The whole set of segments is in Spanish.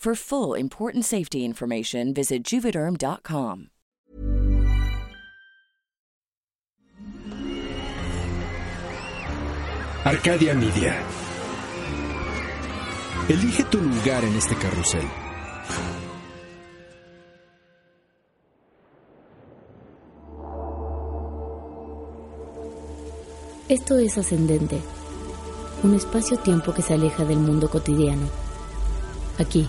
For full important safety information, visit juvederm.com. Arcadia Media. Elige tu lugar en este carrusel. Esto es ascendente, un espacio-tiempo que se aleja del mundo cotidiano. Aquí,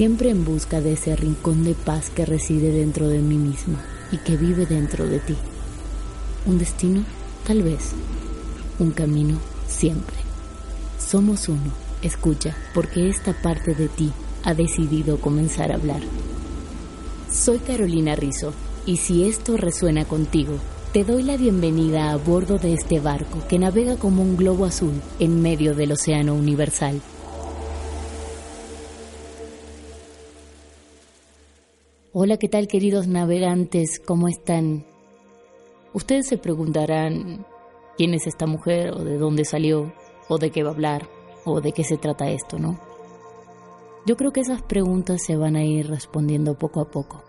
siempre en busca de ese rincón de paz que reside dentro de mí misma y que vive dentro de ti. Un destino, tal vez. Un camino, siempre. Somos uno. Escucha, porque esta parte de ti ha decidido comenzar a hablar. Soy Carolina Rizzo, y si esto resuena contigo, te doy la bienvenida a bordo de este barco que navega como un globo azul en medio del océano universal. Hola, ¿qué tal queridos navegantes? ¿Cómo están? Ustedes se preguntarán quién es esta mujer o de dónde salió o de qué va a hablar o de qué se trata esto, ¿no? Yo creo que esas preguntas se van a ir respondiendo poco a poco.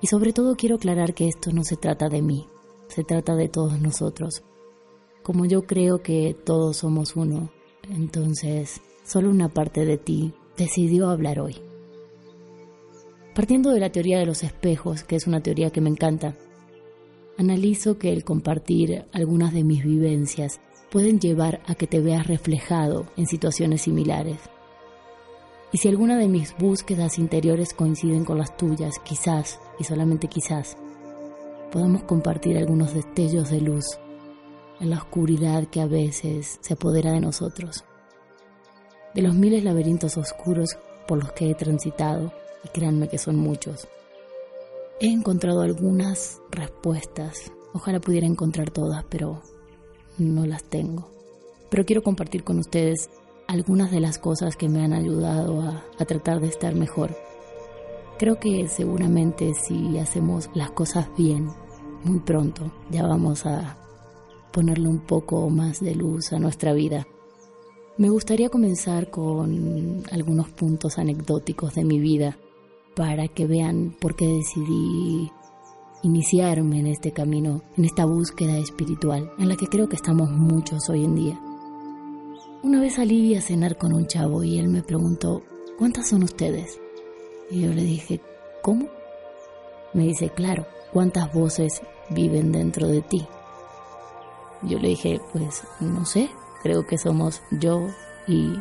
Y sobre todo quiero aclarar que esto no se trata de mí, se trata de todos nosotros. Como yo creo que todos somos uno, entonces solo una parte de ti decidió hablar hoy. Partiendo de la teoría de los espejos, que es una teoría que me encanta, analizo que el compartir algunas de mis vivencias pueden llevar a que te veas reflejado en situaciones similares. Y si alguna de mis búsquedas interiores coinciden con las tuyas, quizás, y solamente quizás, podamos compartir algunos destellos de luz en la oscuridad que a veces se apodera de nosotros. De los miles laberintos oscuros por los que he transitado, y créanme que son muchos. He encontrado algunas respuestas, ojalá pudiera encontrar todas, pero no las tengo. Pero quiero compartir con ustedes algunas de las cosas que me han ayudado a, a tratar de estar mejor. Creo que seguramente si hacemos las cosas bien, muy pronto ya vamos a ponerle un poco más de luz a nuestra vida. Me gustaría comenzar con algunos puntos anecdóticos de mi vida para que vean por qué decidí iniciarme en este camino, en esta búsqueda espiritual, en la que creo que estamos muchos hoy en día. Una vez salí a cenar con un chavo y él me preguntó, ¿cuántas son ustedes? Y yo le dije, ¿cómo? Me dice, claro, ¿cuántas voces viven dentro de ti? Yo le dije, pues no sé, creo que somos yo y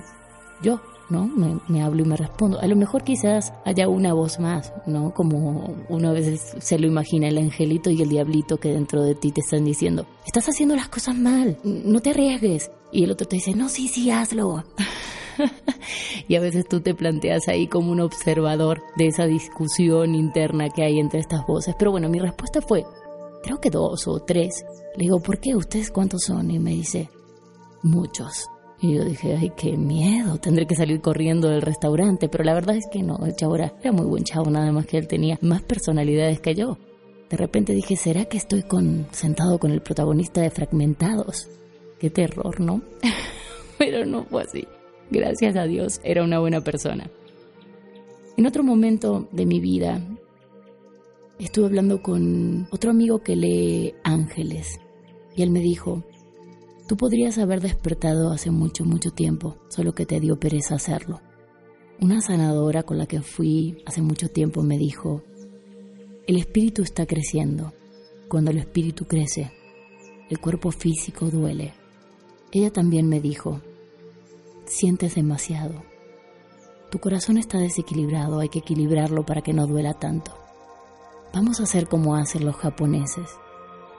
yo. ¿No? Me, hablo y me respondo. A lo mejor quizás haya una voz más, ¿no? Como uno a veces se lo imagina, el angelito y el diablito que dentro de ti te están diciendo, estás haciendo las cosas mal, no te arriesgues. Y el otro te dice, no, sí, sí, hazlo. y a veces tú te planteas ahí como un observador de esa discusión interna que hay entre estas voces. Pero bueno, mi respuesta fue, creo que dos o tres. Le digo, ¿por qué? ¿Ustedes cuántos son? Y me dice, muchos. Y yo dije, ay, qué miedo, tendré que salir corriendo del restaurante, pero la verdad es que no, el chavo era, muy buen chavo, nada más que él tenía más personalidades que yo. De repente dije, ¿será que estoy sentado con el protagonista de Fragmentados? Qué terror, ¿no? pero no fue así. Gracias a Dios, era una buena persona. En otro momento de mi vida, estuve hablando con otro amigo que lee Ángeles y él me dijo, tú podrías haber despertado hace mucho, mucho tiempo, solo que te dio pereza hacerlo. Una sanadora con la que fui hace mucho tiempo me dijo, el espíritu está creciendo. Cuando el espíritu crece, el cuerpo físico duele. Ella también me dijo, sientes demasiado. Tu corazón está desequilibrado, hay que equilibrarlo para que no duela tanto. Vamos a hacer como hacen los japoneses.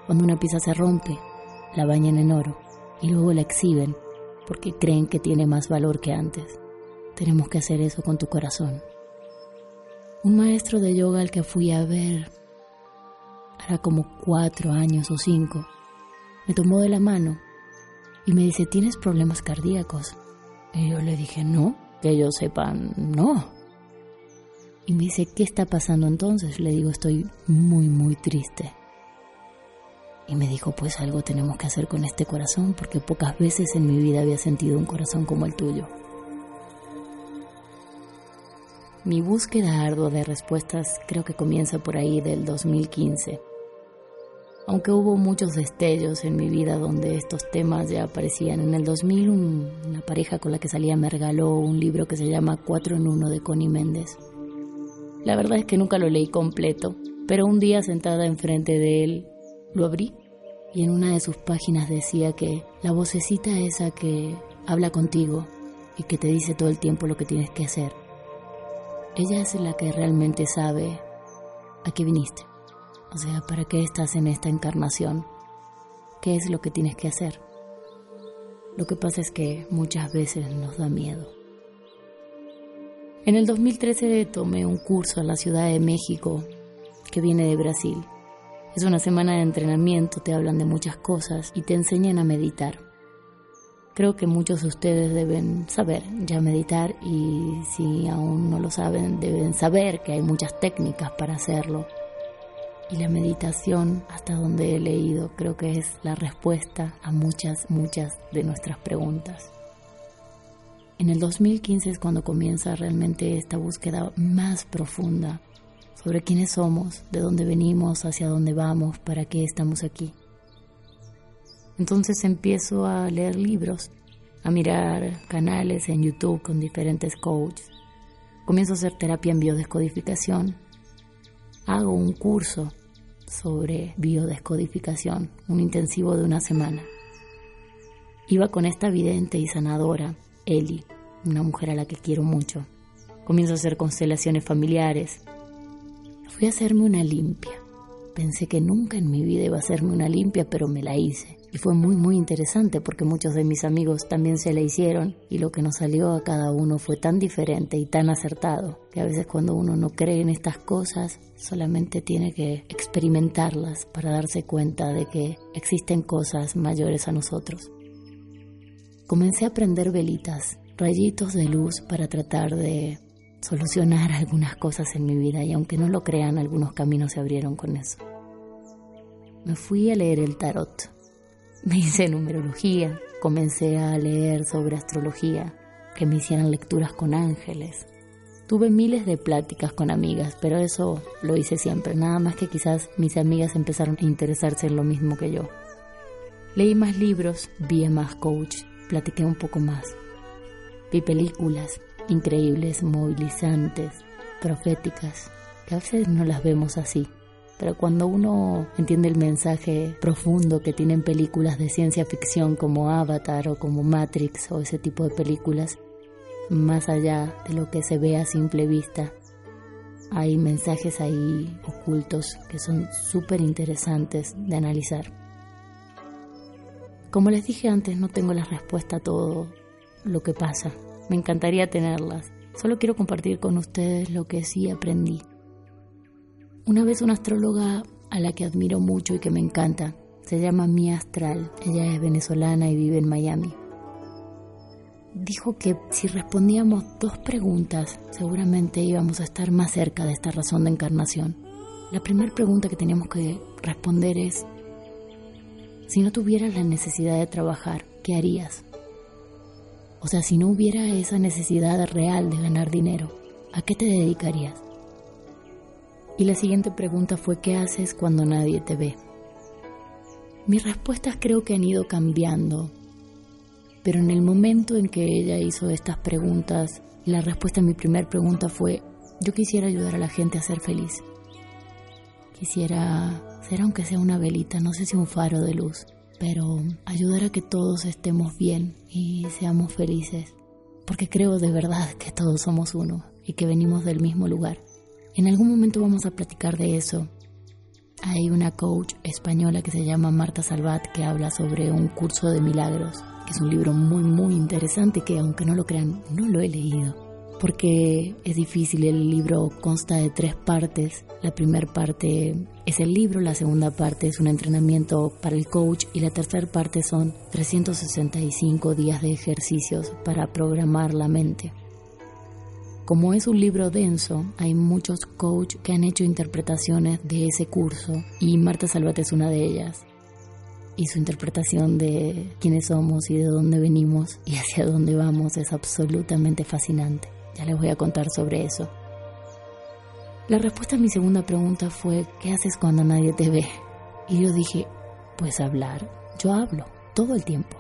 Cuando una pieza se rompe, la bañan en oro y luego la exhiben porque creen que tiene más valor que antes. Tenemos que hacer eso con tu corazón. Un maestro de yoga al que fui a ver, hará como cuatro años o cinco, me tomó de la mano y me dice, ¿tienes problemas cardíacos? Y yo le dije, no, que yo sepa, no. Y me dice, ¿qué está pasando entonces? Le digo, estoy muy, muy triste. Y me dijo, pues algo tenemos que hacer con este corazón, porque pocas veces en mi vida había sentido un corazón como el tuyo. Mi búsqueda ardua de respuestas creo que comienza por ahí del 2015 aunque hubo muchos destellos en mi vida donde estos temas ya aparecían. En el 2000 una pareja con la que salía me regaló un libro que se llama Cuatro en Uno de Connie Méndez. La verdad es que nunca lo leí completo, pero un día sentada enfrente de él lo abrí y en una de sus páginas decía que la vocecita esa que habla contigo y que te dice todo el tiempo lo que tienes que hacer, ella es la que realmente sabe a qué viniste. O sea, ¿para qué estás en esta encarnación? ¿Qué es lo que tienes que hacer? Lo que pasa es que muchas veces nos da miedo. En el 2013 tomé un curso en la Ciudad de México que viene de Brasil. Es una semana de entrenamiento, te hablan de muchas cosas y te enseñan a meditar. Creo que muchos de ustedes deben saber ya meditar y si aún no lo saben, deben saber que hay muchas técnicas para hacerlo y la meditación, hasta donde he leído, creo que es la respuesta a muchas, muchas de nuestras preguntas. En el 2015 es cuando comienza realmente esta búsqueda más profunda sobre quiénes somos, de dónde venimos, hacia dónde vamos, para qué estamos aquí. Entonces empiezo a leer libros, a mirar canales en YouTube con diferentes coaches. Comienzo a hacer terapia en biodescodificación hago un curso sobre biodescodificación, un intensivo de una semana. Iba con esta vidente y sanadora, Eli, una mujer a la que quiero mucho. Comienzo a hacer constelaciones familiares. Fui a hacerme una limpia. Pensé que nunca en mi vida iba a hacerme una limpia, pero me la hice. Y fue muy muy interesante porque muchos de mis amigos también se la hicieron y lo que nos salió a cada uno fue tan diferente y tan acertado que a veces cuando uno no cree en estas cosas solamente tiene que experimentarlas para darse cuenta de que existen cosas mayores a nosotros. Comencé a prender velitas, rayitos de luz para tratar de solucionar algunas cosas en mi vida y aunque no lo crean, algunos caminos se abrieron con eso. Me fui a leer el tarot me hice numerología, comencé a leer sobre astrología, que me hicieran lecturas con ángeles. Tuve miles de pláticas con amigas, pero eso lo hice siempre, nada más que quizás mis amigas empezaron a interesarse en lo mismo que yo. Leí más libros, vi a más coach, platiqué un poco más. Vi películas increíbles, movilizantes, proféticas, que a veces no las vemos así, pero cuando uno entiende el mensaje profundo que tienen películas de ciencia ficción como Avatar o como Matrix o ese tipo de películas, más allá de lo que se ve a simple vista, hay mensajes ahí ocultos que son súper interesantes de analizar. Como les dije antes, no tengo la respuesta a todo lo que pasa. Me encantaría tenerlas. Solo quiero compartir con ustedes lo que sí aprendí. Una vez una astróloga a la que admiro mucho y que me encanta, se llama Mia Astral. Ella es venezolana y vive en Miami. dijo que si respondíamos dos preguntas, seguramente íbamos a estar más cerca de esta razón de encarnación. La primera pregunta que teníamos que responder es, si no tuvieras la necesidad de trabajar, ¿qué harías? O sea, si no hubiera esa necesidad real de ganar dinero, ¿a qué te dedicarías? Y la siguiente pregunta fue, ¿qué haces cuando nadie te ve? Mis respuestas creo que han ido cambiando, pero en el momento en que ella hizo estas preguntas, la respuesta a mi primera pregunta fue, yo quisiera ayudar a la gente a ser feliz. Quisiera ser aunque sea una velita, no sé si un faro de luz, pero ayudar a que todos estemos bien y seamos felices, porque creo de verdad que todos somos uno y que venimos del mismo lugar. En algún momento vamos a platicar de eso. Hay una coach española que se llama Marta Salvat que habla sobre un curso de milagros, que es un libro muy muy interesante que aunque no lo crean, no lo he leído porque es difícil. El libro consta de tres partes. La primera parte es el libro, la segunda parte es un entrenamiento para el coach y la tercera parte son 365 días de ejercicios para programar la mente. Como es un libro denso, hay muchos coaches que han hecho interpretaciones de ese curso y Marta Salvat es una de ellas. Y su interpretación de quiénes somos y de dónde venimos y hacia dónde vamos es absolutamente fascinante. Ya les voy a contar sobre eso. La respuesta a mi segunda pregunta fue, ¿qué haces cuando nadie te ve? Y yo dije, pues hablar. Yo hablo todo el tiempo.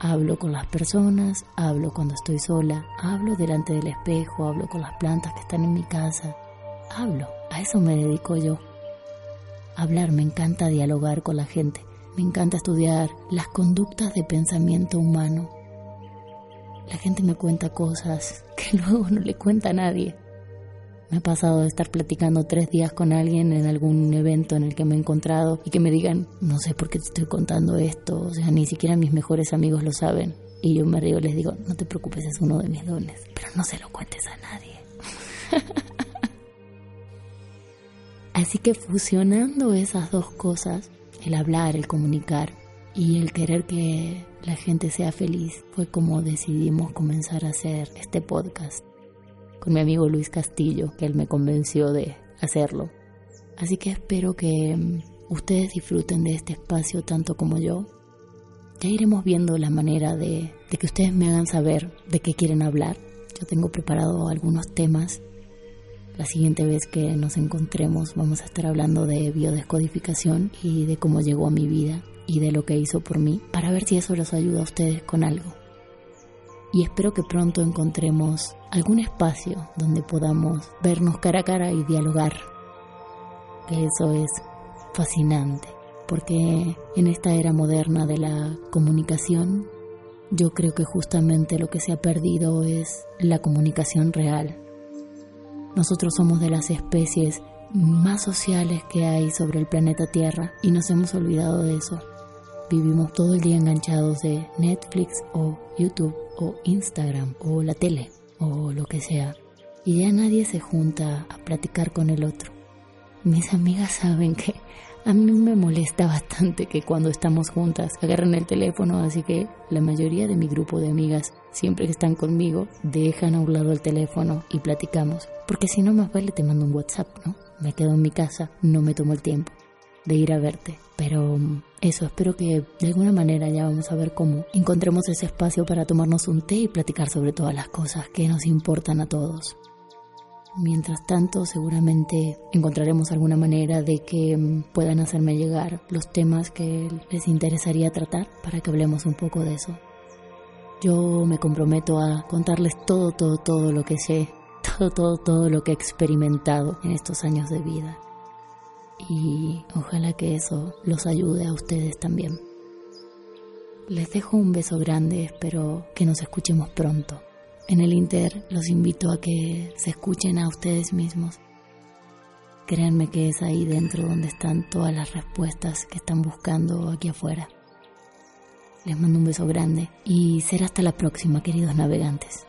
Hablo con las personas, hablo cuando estoy sola, hablo delante del espejo, hablo con las plantas que están en mi casa. Hablo, a eso me dedico yo. Hablar, me encanta dialogar con la gente, me encanta estudiar las conductas de pensamiento humano, la gente me cuenta cosas que luego no le cuenta a nadie. Me ha pasado de estar platicando tres días con alguien en algún evento en el que me he encontrado y que me digan, no sé por qué te estoy contando esto, o sea, ni siquiera mis mejores amigos lo saben. Y yo me río y les digo, no te preocupes, es uno de mis dones, pero no se lo cuentes a nadie. Así que fusionando esas dos cosas, el hablar, el comunicar y el querer que la gente sea feliz fue como decidimos comenzar a hacer este podcast con mi amigo Luis Castillo, que él me convenció de hacerlo. Así que espero que mm, ustedes disfruten de este espacio tanto como yo. Ya iremos viendo la manera de, de que ustedes me hagan saber de qué quieren hablar. Yo tengo preparado algunos temas. La siguiente vez que nos encontremos vamos a estar hablando de biodescodificación y de cómo llegó a mi vida y de lo que hizo por mí para ver si eso los ayuda a ustedes con algo. Y espero que pronto encontremos algún espacio donde podamos vernos cara a cara y dialogar. Que eso es fascinante, porque en esta era moderna de la comunicación, yo creo que justamente lo que se ha perdido es la comunicación real. Nosotros somos de las especies más sociales que hay sobre el planeta Tierra y nos hemos olvidado de eso vivimos todo el día enganchados de Netflix o YouTube o Instagram o la tele o lo que sea. Y ya nadie se junta a platicar con el otro. Mis amigas saben que a mí me molesta bastante que cuando estamos juntas agarren el teléfono, así que la mayoría de mi grupo de amigas, siempre que están conmigo, dejan a un lado el teléfono y platicamos. Porque si no, más vale te mando un WhatsApp, ¿no? Me quedo en mi casa, no me tomo el tiempo de ir a verte. Pero mm, eso, espero que de alguna manera ya vamos a ver cómo encontremos ese espacio para tomarnos un té y platicar sobre todas las cosas que nos importan a todos. Mientras tanto, seguramente encontraremos alguna manera de que mm, puedan hacerme llegar los temas que les interesaría tratar para que hablemos un poco de eso. Yo me comprometo a contarles todo, todo, todo lo que sé, todo, todo, todo lo que he experimentado en estos años de vida y ojalá que eso los ayude a ustedes también. Les dejo un beso grande, espero que nos escuchemos pronto. En el Inter los invito a que se escuchen a ustedes mismos. Créanme que es ahí dentro donde están todas las respuestas que están buscando aquí afuera. Les mando un beso grande y será hasta la próxima, queridos navegantes.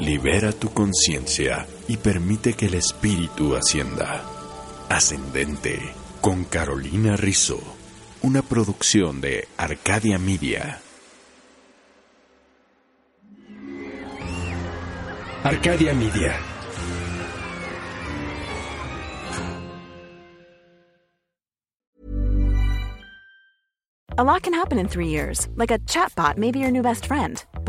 Libera tu conciencia y permite que el espíritu ascienda. Ascendente con Carolina Rizzo. una producción de Arcadia Media. Arcadia Media. A lot can happen in three years, like a chatbot may be your new best friend.